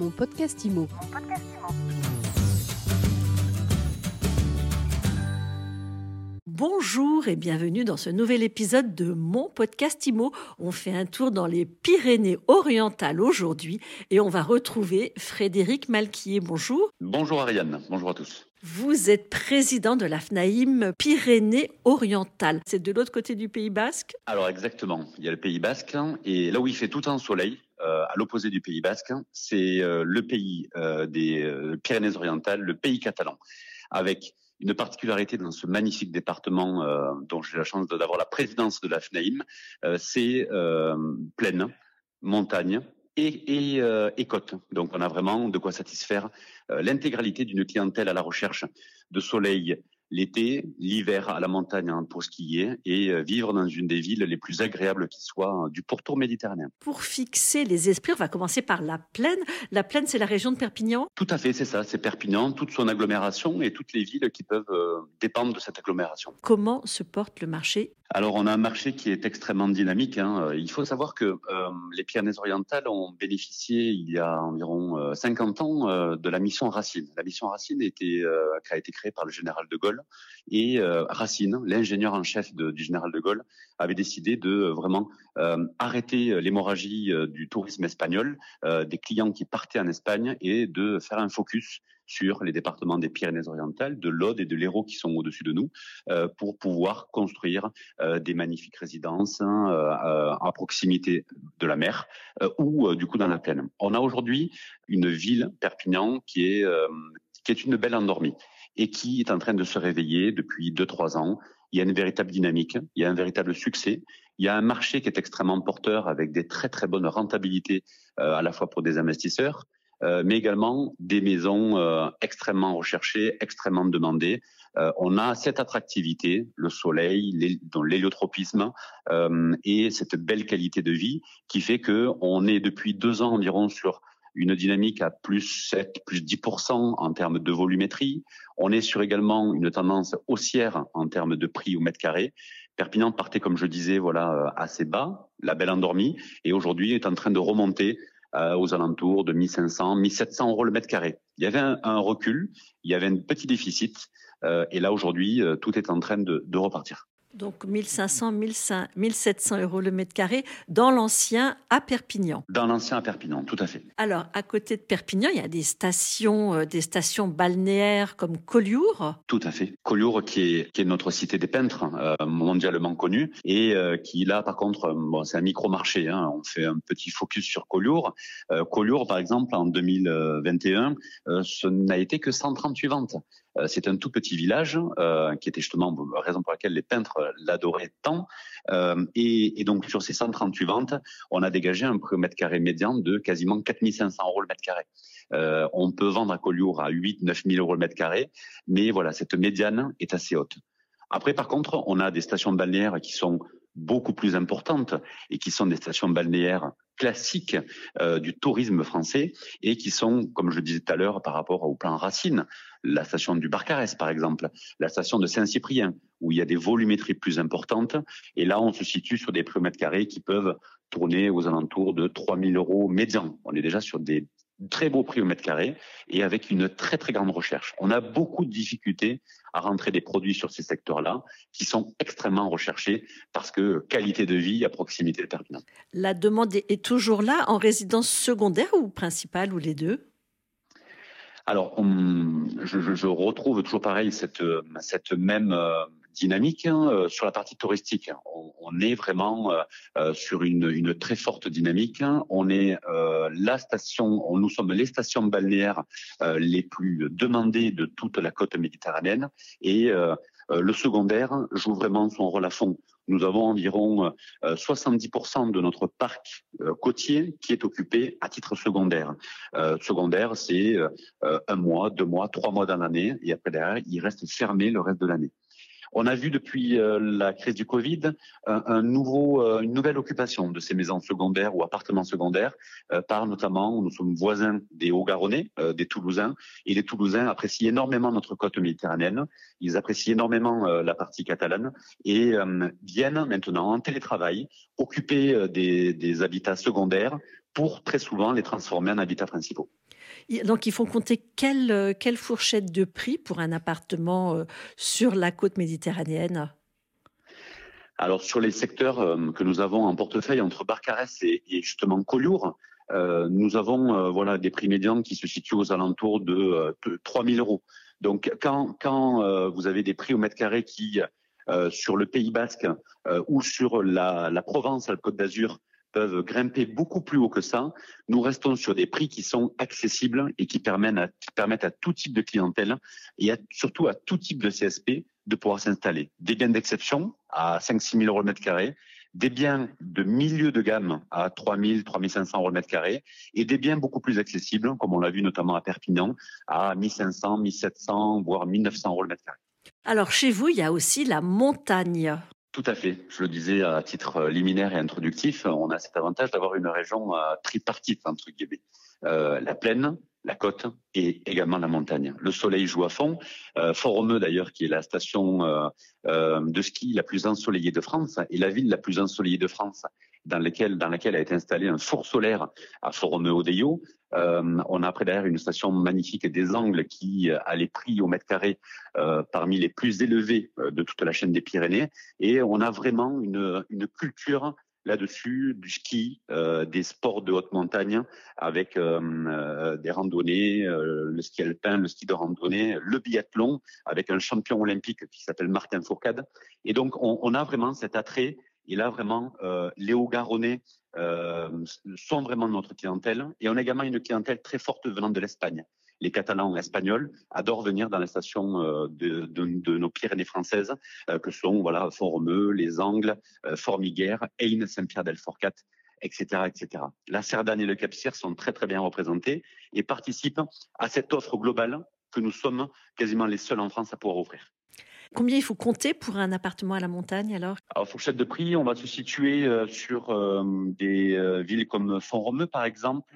Mon podcast IMO. Bonjour et bienvenue dans ce nouvel épisode de mon podcast IMO. On fait un tour dans les Pyrénées orientales aujourd'hui et on va retrouver Frédéric Malquier. Bonjour. Bonjour Ariane, bonjour à tous. Vous êtes président de la FNAIM Pyrénées-Orientales. C'est de l'autre côté du Pays Basque? Alors exactement, il y a le Pays Basque et là où il fait tout un soleil, à l'opposé du Pays Basque, c'est euh, le pays euh, des Pyrénées-Orientales, le pays catalan, avec une particularité dans ce magnifique département dont j'ai la chance d'avoir la présidence de la FNAIM, c'est plaine, montagne, et, et, euh, côte. Donc on a vraiment de quoi satisfaire euh, l'intégralité d'une clientèle à la recherche de soleil l'été, l'hiver à la montagne hein, pour skier et euh, vivre dans une des villes les plus agréables qui soient du pourtour méditerranéen. Pour fixer les esprits, on va commencer par la plaine. La plaine, c'est la région de Perpignan? Tout à fait, c'est ça, c'est Perpignan, toute son agglomération et toutes les villes qui peuvent dépendre de cette agglomération. Comment se porte le marché? Alors, on a un marché qui est extrêmement dynamique. Hein. Il faut savoir que euh, les Pyrénées-Orientales ont bénéficié il y a environ 50 euh, ans euh, de la mission Racine. La mission Racine était, a été créée par le général de Gaulle et Racine, l'ingénieur en chef du général de Gaulle, avait décidé de vraiment arrêter l'hémorragie du tourisme espagnol, des clients qui partaient en Espagne et de faire un focus sur les départements des Pyrénées-Orientales, de l'Aude et de l'Hérault qui sont au-dessus de nous, euh, pour pouvoir construire euh, des magnifiques résidences hein, euh, à proximité de la mer ou du coup dans la plaine. On a aujourd'hui une ville, Perpignan, qui est une belle endormie et qui est en train de se réveiller depuis deux trois ans. Il y a une véritable dynamique, il y a un véritable succès, il y a un marché qui est extrêmement porteur avec des très très bonnes rentabilités à la fois pour des investisseurs, euh, mais également des maisons euh, extrêmement recherchées, extrêmement demandées. Euh, on a cette attractivité, le soleil, l'héliotropisme et cette belle qualité de vie qui fait que on est depuis deux ans environ sur une dynamique à plus 7, plus 10% en termes de volumétrie. On est sur également une tendance haussière en termes de prix au mètre carré. Perpignan partait, comme je disais, voilà, assez bas, la belle endormie, et aujourd'hui est en train de remonter euh, aux alentours de 1500, 1700 euros le mètre carré. Il y avait un, recul, il y avait un petit déficit, euh, et là aujourd'hui, euh, tout est en train de repartir. Donc 1500, 1700 euros le mètre carré dans l'ancien à Perpignan. Dans l'ancien à Perpignan, tout à fait. Alors à côté de Perpignan, il y a des stations, euh, des stations balnéaires comme Collioure. Tout à fait. Collioure qui est, qui est notre cité des peintres euh, mondialement connue et euh, qui là par contre, bon, c'est un micro marché. Hein, on fait un petit focus sur Collioure. Collioure par exemple en 2021, ce n'a été que 138 ventes. Euh, c'est un tout petit village euh, qui était justement la raison pour laquelle les peintres l'adoraient tant. Euh, et, donc sur ces 138 ventes, on a dégagé un prix au mètre carré médian de quasiment 4500 euros le mètre carré. on peut vendre à Collioure à 8 9 000 euros le mètre carré, mais voilà, cette médiane est assez haute. Après, par contre, on a des stations balnéaires qui sont beaucoup plus importantes et qui sont des stations balnéaires classiques euh, du tourisme français et qui sont, comme je disais tout à l'heure, par rapport au plan Racine, la station du Barcarès par exemple, la station de Saint-Cyprien où il y a des volumétries plus importantes et là on se situe sur des prix au mètre carré qui peuvent tourner aux alentours de 3000 euros médians. On est déjà sur des très beau prix au mètre carré et avec une très très grande recherche. On a beaucoup de difficultés à rentrer des produits sur ces secteurs-là qui sont extrêmement recherchés parce que qualité de vie à proximité de Perpignan. La demande est toujours là en résidence secondaire ou principale ou les deux? Alors, je, je, retrouve toujours pareil cette, cette même euh, dynamique hein, euh, sur la partie touristique. On, on est vraiment euh, euh, sur une, une, très forte dynamique. On est la station, nous sommes les stations balnéaires les plus demandées de toute la côte méditerranéenne et le secondaire joue vraiment son rôle à fond. Nous avons environ 70% de notre parc côtier qui est occupé à titre secondaire. secondaire, c'est un mois, deux mois, trois mois dans l'année, et après derrière, il reste fermé le reste de l'année. On a vu depuis euh, la crise du Covid euh, une nouvelle occupation de ces maisons secondaires ou appartements secondaires euh, par notamment, nous sommes voisins des Hauts-Garonnais, des Toulousains, et les Toulousains apprécient énormément notre côte méditerranéenne, ils apprécient énormément la partie catalane et viennent maintenant en télétravail occuper des, des habitats secondaires pour très souvent les transformer en habitats principaux. Donc, il faut compter quelle, quelle fourchette de prix pour un appartement sur la côte méditerranéenne? Alors sur les secteurs que nous avons en portefeuille entre Barcarès et, justement Collioure, nous avons des prix médians qui se situent aux alentours de, 3 000 euros. Donc quand, quand vous avez des prix au mètre carré qui sur le Pays Basque ou sur la, la Provence, la Côte d'Azur, peuvent grimper beaucoup plus haut que ça. Nous restons sur des prix qui sont accessibles et qui permettent à, permettent à tout type de clientèle et surtout à tout type de CSP de pouvoir s'installer. Des biens d'exception à 5-6 000 euros le mètre carré, des biens de milieu de gamme à 3 000, 3 500 euros le mètre carré et des biens beaucoup plus accessibles, comme on l'a vu notamment à Perpignan, à 1500, 1700, voire 1900 euros le mètre carré. Alors chez vous, il y a aussi la montagne. Tout à fait. Je le disais à titre euh, liminaire et introductif, on a cet avantage d'avoir une région euh, tripartite entre guillemets. Euh, la plaine, la côte et également la montagne. Le soleil joue à fond. Euh, Fort-Romeu d'ailleurs, qui est la station euh, euh, de ski la plus ensoleillée de France, et la ville la plus ensoleillée de France, dans laquelle, dans laquelle a été installé un four solaire à Fort-Romeu-Odeillo. Euh, on a après derrière une station magnifique des Angles qui a les prix au mètre carré euh, parmi les plus élevés de toute la chaîne des Pyrénées. Et on a vraiment une, une culture là-dessus, du ski, euh, des sports de haute montagne avec euh, euh, des randonnées, le ski alpin, le ski de randonnée, le biathlon avec un champion olympique qui s'appelle Martin Fourcade. Et donc, on, a vraiment cet attrait. Et là, vraiment, les Hauts-Garonnais sont vraiment notre clientèle. Et on a également une clientèle très forte venant de l'Espagne les Catalans espagnols adorent venir dans les stations euh, de, nos Pyrénées françaises, euh, que sont voilà Font-Romeu, les Angles, euh, Formiguères, Ain, Saint-Pierre-del-Forcat, etc., etc. La Cerdane et le cap sont très très bien représentés et participent à cette offre globale que nous sommes quasiment les seuls en France à pouvoir offrir. Combien il faut compter pour un appartement à la montagne alors? Alors fourchette de prix, on va se situer euh, sur euh, des euh, villes comme Font-Romeu par exemple.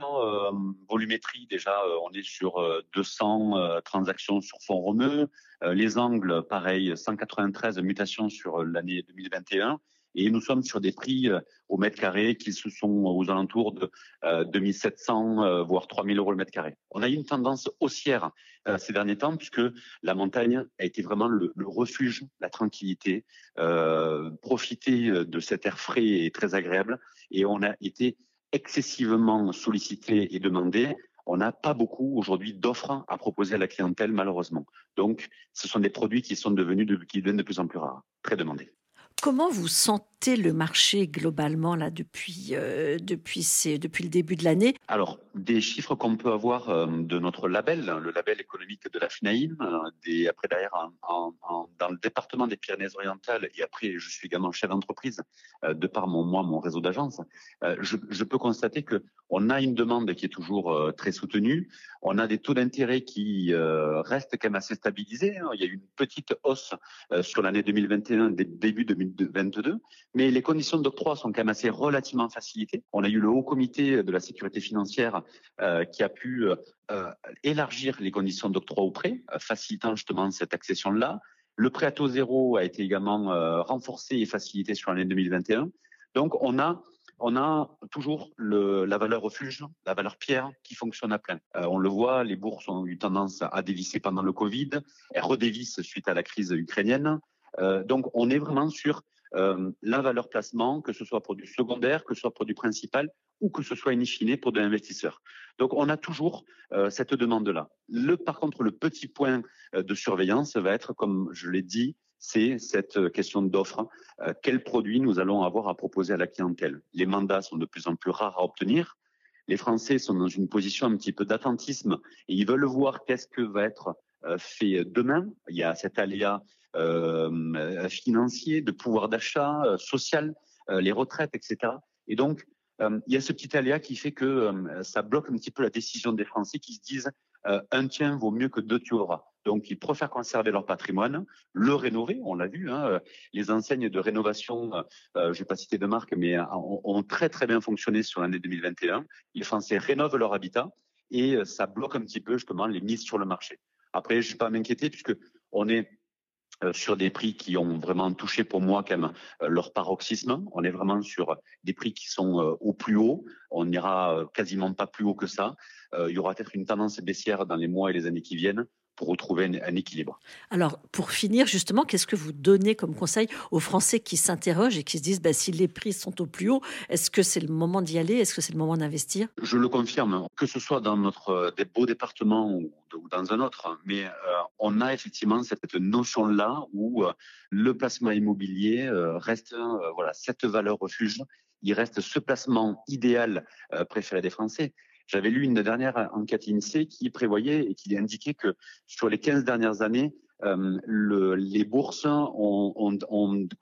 volumétrie déjà, on est sur 200 transactions sur Font-Romeu. les Angles, pareil, 193 mutations sur l'année 2021. Et nous sommes sur des prix euh, au mètre carré qui se sont aux alentours de 2700 euh, euh, voire 3000 euros le mètre carré. On a eu une tendance haussière ces derniers temps puisque la montagne a été vraiment le, refuge, la tranquillité, profiter de cet air frais et très agréable. Et on a été excessivement sollicité et demandé on n'a pas beaucoup aujourd'hui d'offres à proposer à la clientèle, malheureusement. Donc, ce sont des produits qui sont devenus de, qui deviennent de plus en plus rares, très demandés. Comment vous sentez le marché globalement là depuis euh, depuis depuis le début de l'année Alors des chiffres qu'on peut avoir euh, de notre label, le label économique de la FNAIM, euh, des, après derrière dans le département des Pyrénées-Orientales et après je suis également chef d'entreprise de par mon moi mon réseau d'agences, je, peux constater que on a une demande qui est toujours très soutenue, on a des taux d'intérêt qui restent quand même assez stabilisés. Hein. Il y a eu une petite hausse sur l'année 2021 début 2022 2022, mais les conditions d'octroi sont quand même assez relativement facilitées. On a eu le Haut Comité de la sécurité financière euh, qui a pu euh, élargir les conditions d'octroi au prêt, euh, facilitant justement cette accession-là. Le prêt à taux zéro a été également renforcé et facilité sur l'année 2021. Donc on a on a toujours le, la valeur refuge, la valeur pierre qui fonctionne à plein. on le voit, les bourses ont eu tendance à dévisser pendant le Covid, elles redévissent suite à la crise ukrainienne. Euh, donc, on est vraiment sur euh, la valeur placement, que ce soit pour du secondaire, que ce soit pour du principal, ou que ce soit in fine pour de l'investisseur. Donc, on a toujours euh, cette demande-là. Le, par contre, le petit point de surveillance va être, comme je l'ai dit, c'est cette question d'offre. quels produits nous allons avoir à proposer à la clientèle? Les mandats sont de plus en plus rares à obtenir. Les Français sont dans une position un petit peu d'attentisme et ils veulent voir qu'est-ce que va être fait demain. Il y a cet aléa euh, financier, de pouvoir d'achat, euh, social, euh, les retraites, etc. Et donc, il y a ce petit aléa qui fait que ça bloque un petit peu la décision des Français qui se disent un tien vaut mieux que deux tu auras. Donc, ils préfèrent conserver leur patrimoine, le rénover. On l'a vu, hein, les enseignes de rénovation, je ne vais pas citer de marque, mais ont, ont, très très bien fonctionné sur l'année 2021. Les Français rénovent leur habitat et ça bloque un petit peu justement les mises sur le marché. Après, je ne vais pas m'inquiéter puisque on est sur des prix qui ont vraiment touché pour moi quand même leur paroxysme. On est vraiment sur des prix qui sont au plus haut. On n'ira quasiment pas plus haut que ça. il y aura peut-être une tendance baissière dans les mois et les années qui viennent pour retrouver un, équilibre. Alors, pour finir, justement, qu'est-ce que vous donnez comme conseil aux Français qui s'interrogent et qui se disent, bah, si les prix sont au plus haut, est-ce que c'est le moment d'y aller? Est-ce que c'est le moment d'investir? Je le confirme, que ce soit dans notre euh, des beaux départements ou, dans un autre, mais euh, on a effectivement cette notion-là où euh, le placement immobilier reste voilà cette valeur refuge. Il reste ce placement idéal préféré des Français. J'avais lu une dernière enquête INSEE qui prévoyait et qui indiquait que sur les 15 dernières années, euh, le, les bourses ont,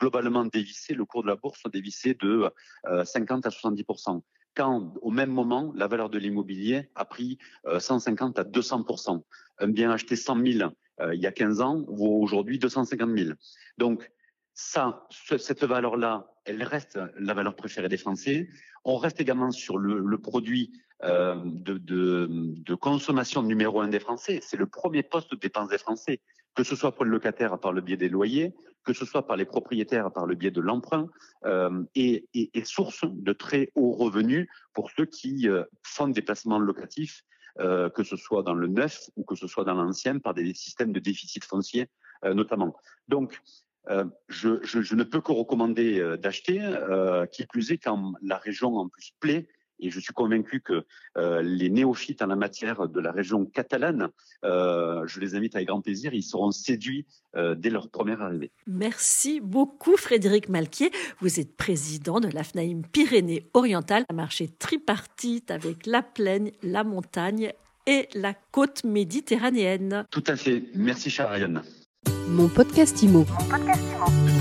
globalement dévissé, le cours de la bourse a dévissé de euh, 50 à 70% quand au même moment, la valeur de l'immobilier a pris euh, 150 à 200% Un bien acheté 100 000 euh, il y a 15 ans vaut aujourd'hui 250 000. Donc ça, cette valeur-là, elle reste la valeur préférée des Français. On reste également sur le produit euh, de, de, de, consommation numéro un des Français. C'est le premier poste de dépense des Français, que ce soit pour le locataire par le biais des loyers, que ce soit par les propriétaires par le biais de l'emprunt, euh, et, et, et, source de très hauts revenus pour ceux qui euh, font des placements locatifs, euh, que ce soit dans le neuf ou que ce soit dans l'ancien, par des systèmes de déficit foncier notamment. Donc, euh, je, je, je, ne peux que recommander d'acheter, euh, qui plus est quand la région en plus plaît et je suis convaincu que euh, les néophytes en la matière de la région catalane, euh, je les invite avec grand plaisir, ils seront séduits euh, dès leur première arrivée. Merci beaucoup Frédéric Malquier. Vous êtes président de l'AFNAIM Pyrénées-Orientales, un marché tripartite avec la plaine, la montagne et la côte méditerranéenne. Tout à fait. Merci Chariane. Mon podcast Imo. Mon podcast Imo.